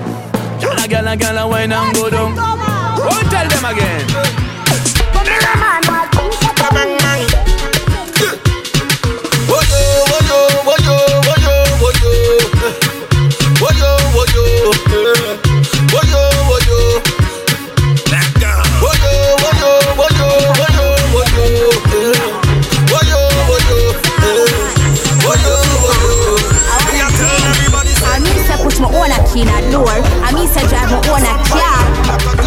Gala, gala, gala, wine and go down. Go tell them again. Woyo, woyo, woyo, woyo, woyo. Woyo, in a door. I mean say drive my own a car.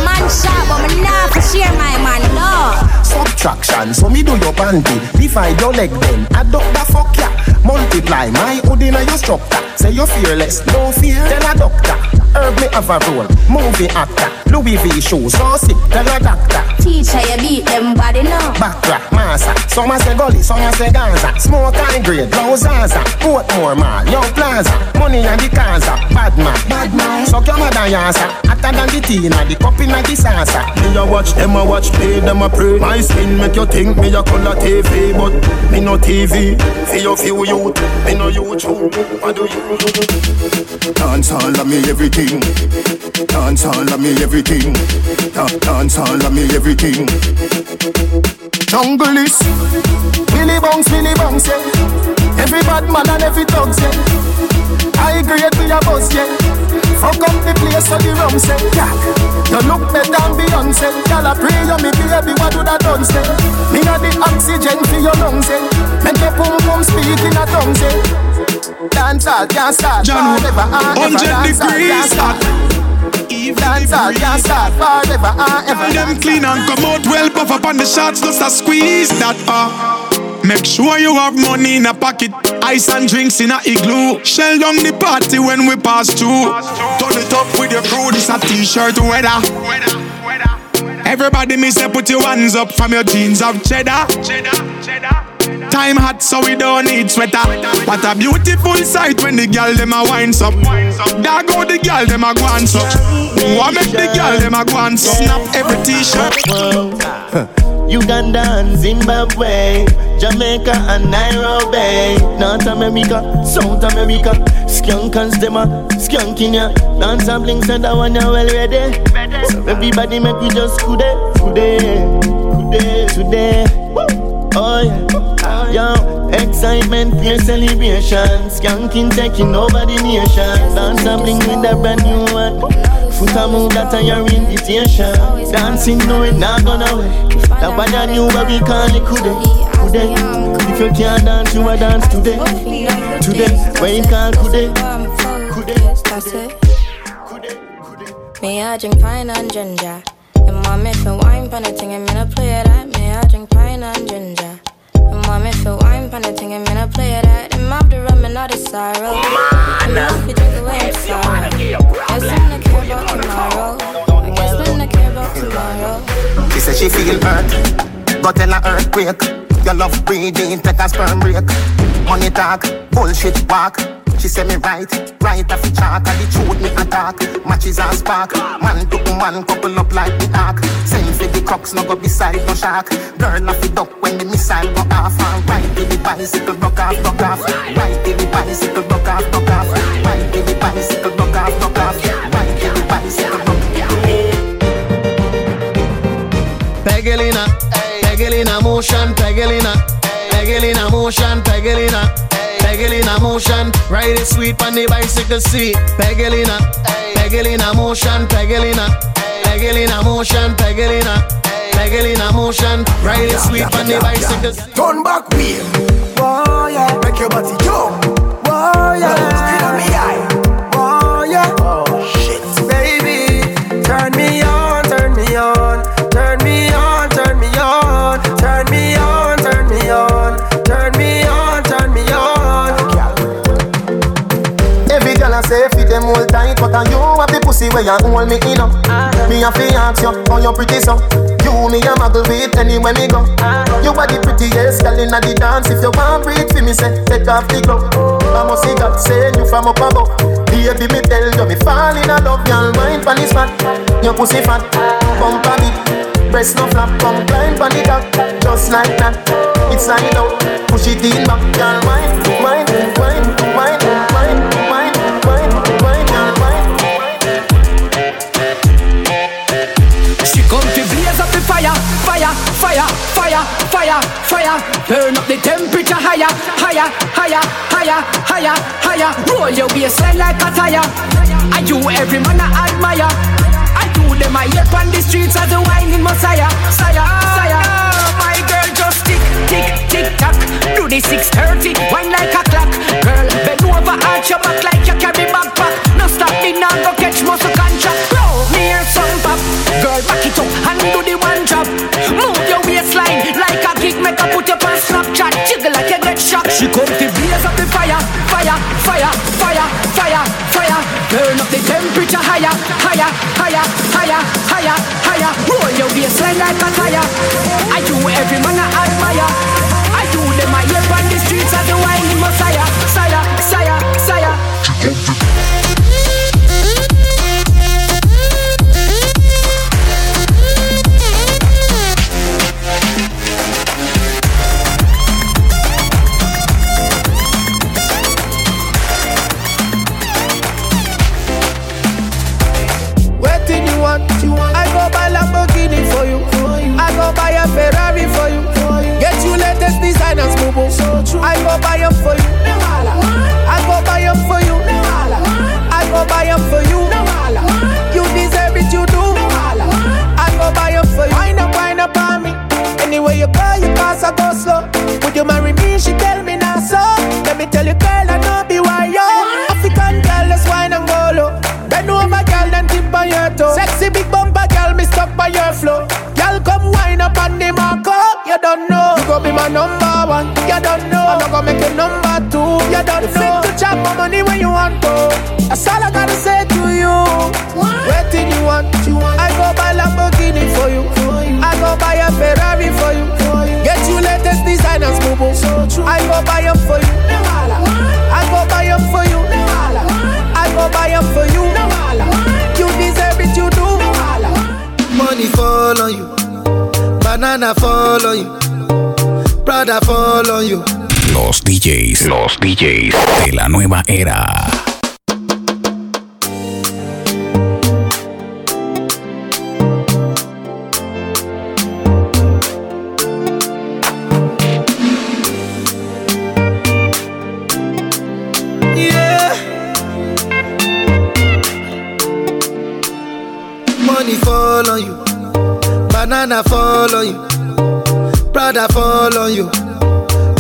Man but me nah for share my man, no. Subtraction, so me do your panty. Divide your leg then, adopt the fuck ya. Multiply my hood in your structure. Say you're fearless, no fear, tell a doctor. Herb me have a role, movie actor. Louis V shoes, so sick, tell a doctor. Teacher, you beat them body now. Backtrack, massa. Some a say gully, some a say Gaza. Smoke high grade, blow Zaza. Portmore mall, young plaza. Money and the Gaza. Bad man, bad man. Suck your mother yasa. Hotter than the tea, the cup in the salsa. Me a watch, them a watch, play, them a pray. My skin make you think me a color TV, but me no TV. For your few youth, me no YouTube. What do you? Dance all of me everything. Dance all of me everything. Da- Dance all of me everything. Jungle is Billy Bounce, Billy Bounce, yeah. Every bad man and every thugs, yeah. I grade we a boss, yeah. Fuck up the place so the rum say, yeah. You look better than Beyonce. Girl, I pray you me baby, what do that done say? Me a the oxygen for your lungs, yeah. Make your pum pum speak in a tongue, say. Dance all can't start John, forever and ah, ever. 100 Dance all degrees can't start. Dance all can't start forever and ah, ever. Them clean and come out well, puff up on the shots, just a squeeze that bar. Make sure you have money in a pocket, ice and drinks in a igloo. Shell down the party when we pass through. Turn it up with your crew, this a t-shirt weather. Everybody me say put your hands up from your jeans of cheddar. Time hot so we don't need sweater. What a beautiful sight when the girl them a winds up. There go the girl them a go and suck. What make the girl them a go and? Snap every t-shirt. Uganda and Zimbabwe, Jamaica and Nairobi, North America, South America, Skunkans them a skunking ya. Dance and bling said that one you well ready. So everybody make we just today, today, today, today. Oh yeah, yo, excitement, pure celebration, skanking taking over the nation. Dance and bling with a brand new one. Foot a move that are your invitation. Dancing no it not gonna wait. That one I knew what we call it kude, kude. If you can't dance, you a dance today, today. When you call That's it. Me, I drink pine and ginger. And mommy feel wine pan a thing, me no play that. Me, I drink pine and ginger. And mommy feel wine pan a thing, and me no play that. And mouth the rum and all the sorrow. And if you drink away my sorrow. Guess I'm not care about tomorrow. I guess I'm not care about tomorrow. She said she feel hurt, go tell her earthquake. Your love breathing, take a sperm break. Money talk, bullshit walk. She say me right, right off the chalk And the truth me attack, matches and spark. Man to man, couple up like the ark Same for the crocks, no go beside no shark. Girl off the duck when the missile go off. And right to the bicycle, broke off, broke off. Right to the bicycle, broke off, broke off. Right to the bicycle, broke off, broke off. Right to the bicycle, broke Pegelina, Pegelina motion, Pegelina, Pegelina motion, Pegelina, Pegelina motion. Ride it sweet on the bicycle seat. Pegelina, Pegelina motion, Pegelina, Pegelina motion, Pegelina, Pegelina motion. Ride it sweet on the bicycle. Turn back wheel. Whoa, yeah. Make your body jump. Whoa, yeah. Say fit them all tight But a you have the pussy where you hold me in up. Uh-huh. Me a fi ask you how you pretty so. You me a muggle with anywhere me go. Uh-huh. You are the prettiest girl inna the dance. If you want breathe for me say take off the glove I must see God send you from up above. Baby me tell you me fall in love Y'all mind pon this fat Your pussy fat Bumper big Press no flap, come climb on the top, just like that. It's slide out, push it in back, girl. Higher, higher, higher, higher. Roll your waistline like a tire. Are you every man I admire? I do them I hear on the streets as a whining messiah, sire, sire. My girl just tick, tick, tick tock. Do the 630, wine like a clock. Girl, bend over, arch your back like you carry backpack. No stop me now, go catch muscle contract. Blow me here some pop. Girl, back it up and do the one drop. Move your waistline like a kick, make her put up on Snapchat. Jiggle She come to blaze up the fire, fire, fire, fire, fire, fire. Turn up the temperature higher, higher, higher, higher, higher, higher. Roll your waistline like a tire. I do every man I I go buy them for you. I go buy them for you. I go buy them for you. You deserve it, you do. I go buy them for you. Wind up, wind up on me. Anywhere you go, you pass, I go slow. Would you marry me? She tell me now so. Let me tell you, girl, I know be why yo. African girl, let's wine and go low. Bend over, girl, then tip on your toe. Sexy big bumper, girl, me stuck by your flow. Girl, come wine up on the marco. You don't know. You go be my number know. I'm not gonna make you number two. You don't know. Fit to chop my money when you want to. That's all I gotta say to you. What? Waiting you want. I go buy Lamborghini for you. I go buy a Ferrari for you. Get you latest designers, boo boo. I go buy them for you. I go buy them for you. I go buy them for you. You deserve it, you do. Money fall on you, banana fall on you, Prada fall on you. Los DJs, los DJs de la nueva era. Yeah. Money fall on you, banana fall on you, Prada fall on you.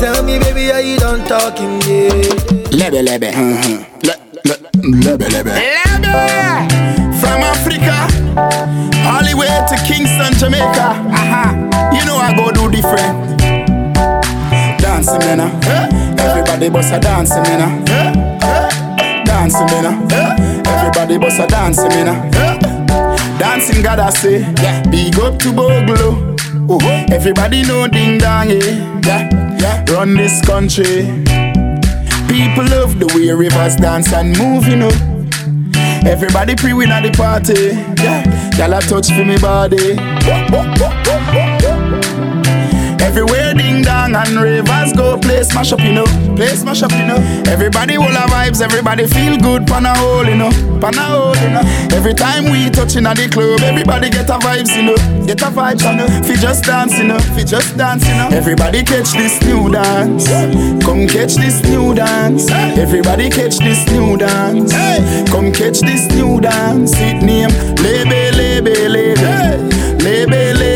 Tell me, baby, are you done talking? Yeah. Lebe, lebe. Le- le- Lebe, lebe. From Africa, all the way to Kingston, Jamaica. Aha. You know I go do different. Dancing, man. uh. Everybody bust a dancing, man. uh. Dancing, man. uh. Everybody bust a dancing, man. uh. Dancing God I say, yeah. big up to Bogle. Everybody know ding dong, yeah. yeah, yeah. Run this country. People love the way rivers dance and move, you know. Everybody pre win at the party. Yeah, y'all touch for me body. Everywhere ding dong and ravers go play smash up, you know. Play smash up, you know. Everybody will have vibes, everybody feel good, pan a hole, you know. Pan a hole, you know. Every time we touching at the club, everybody get a vibes, you know. Get a vibes, you know. Fi just dance, you know. Fi just dance, you know. Everybody catch this new dance. Come catch this new dance. Everybody catch this new dance. Come catch this new dance. It name Lebe, Lebe. Lebe, Lebe, Lebe.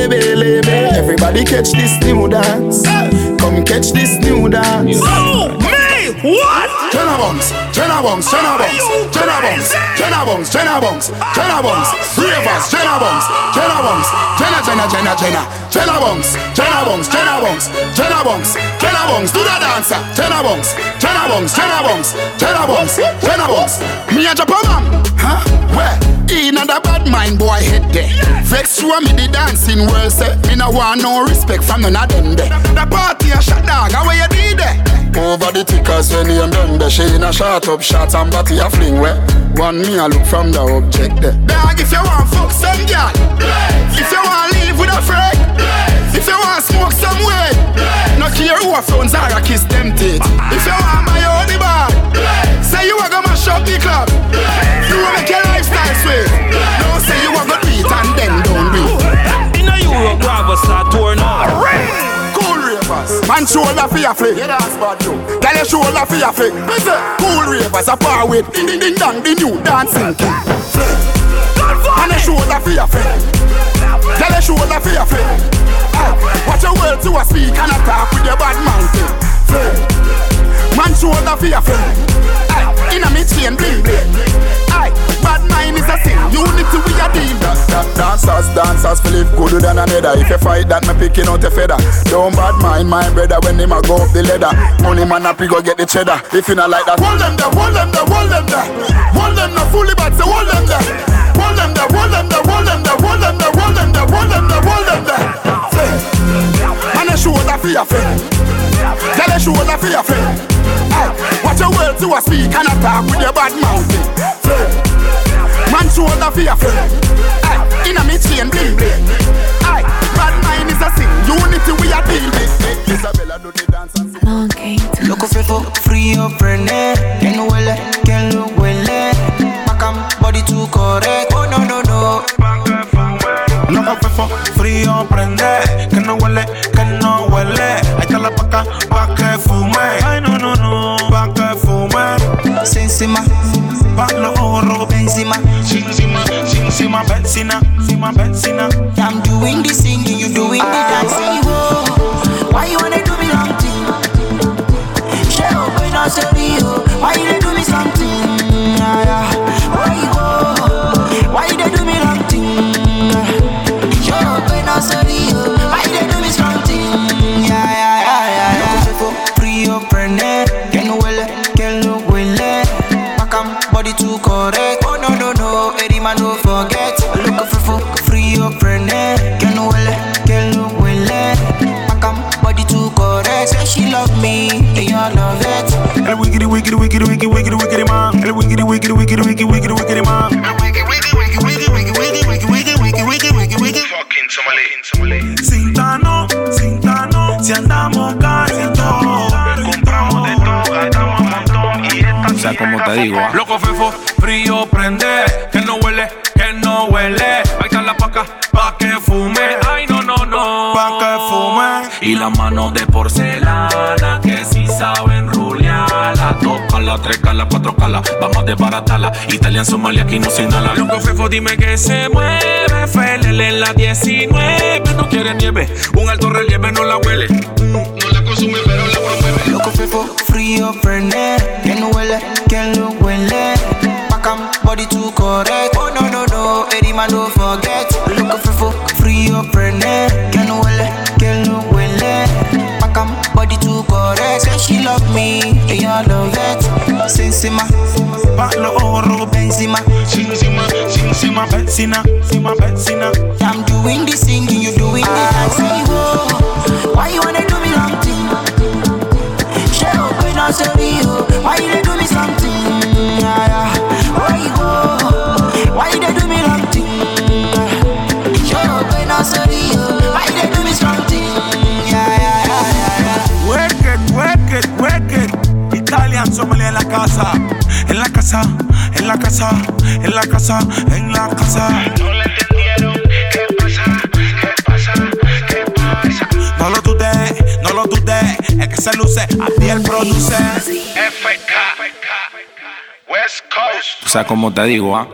Everybody catch this new dance. Come catch this new dance. Oh, me! What? Turn a bombs, turn a bombs, turn a bombs, turn a bombs, turn a bombs, turn a bombs, turn a bombs, three of us, turn a bombs, turn a bombs, turn a turn a turn a turn a turn a bombs, turn a bombs, turn a bombs, turn a bombs, turn bombs, do the dancer, turn a bombs, turn a bombs, turn a bombs, turn a bombs, turn a bombs. Me and Japan man, huh? Where? In a the bad mind boy head there. Vex show me the dancing world say me no want no respect from none of them there. The party a shot dog, how you did there? Over the tickers when you done the She in a shot up shots and body a fling where One me a look from the object there Dog if you want fuck some girl If you want live with a friend If you want smoke some way No care who a phones are a kiss them teeth If you want my own Say you a go mash up the club You want make your lifestyle sweet No say you a go do it and then don't do it In a Europe, Bravo start tour now Cool ravers. Man shoulder for your flick. Yeah, that's bad too. Girl, your shoulder for your flick. Cool ravers a far with. Ding ding ding dong, the new dancing king. Man, your shoulder for your flick. Girl, your shoulder for your flick. Ah, watch your words to a speak and a talk with your bad mouth. Man, shoulder for your flick. Hey, in a mid chain bling bling. Hey, bad mind is a sin. Unity we a deal. Da, da, dancers, dancers, feel it gooder than another. If you fight that, me picking out a feather. Don't bad mind my brother when him a go up the ladder. Money man up, go get the cheddar. If you not like that, hold them there, hold them there, hold them there. Hold them there, fully bad, so hold them there. Hold them there, hold them there, hold them there, hold them there, hold them there, hold them there, hold them there. Man, a shoulder for your friend. Tell a shoulder for your friend. Hey, watch your words to a speak and a talk with your bad mouth. Say, man, shoulder for your friend. Hey, in a mid chain bling bling. Hey, bad mind is a sin. Unity we a deal with. Isabella do the dance and sing. Loco fefo, frío, prende Que no huele, que no huele Bacam, body too correct Oh no, no, no Loco fefo, frío, prende Que no huele, que no huele Ahí está la paca, pa' que fume Ay, no, no, no, pa' que Benzema, Pablo Oro Benzema, Benzema, Benzema, Benzema, Benzema, Benzema. I'm doing the singing, you doing the dancing. Whoa. Why you wanna? Man El man El Fucking Somali, Sintano, Sintano Si andamos Compramos de todo, gastamos un montón Y esta O sea, como te digo, ah. Loco fefo, frío prende, que no huele, que no huele. Ahí está la paca, pa' que fume. Ay, no, no, no, pa' que fume. Y las manos de porcelana calas, cuatro calas. Vamos a desbaratarla. Italian, Somalia, aquí no se inhala. Loco fefo, dime que se mueve. FLL en la 19. No quiere nieve, un alto relieve no la huele. Mm, No la consume, pero la promueve. Loco fefo, frío, Que no huele, que no huele Bacam, body too correct Oh no, no, no, Eddie man don't forget Loco fefo, frío, Que no huele, she love me, and I love it. Sinsima, Palo Oro Benzima, Sinsima, Sinsima, Benzina, Sima Benzina. I'm doing the singing, you doing the dancing. Why you wanna do me long thing? Share up with us, Why you casa, en la casa, en la casa, en la casa. No le entendieron. ¿Qué pasa? ¿Qué pasa? ¿Qué pasa? No lo dudé, no lo dudé. Es que se luce, a el produce. FK, West Coast. O sea, como te digo, ah.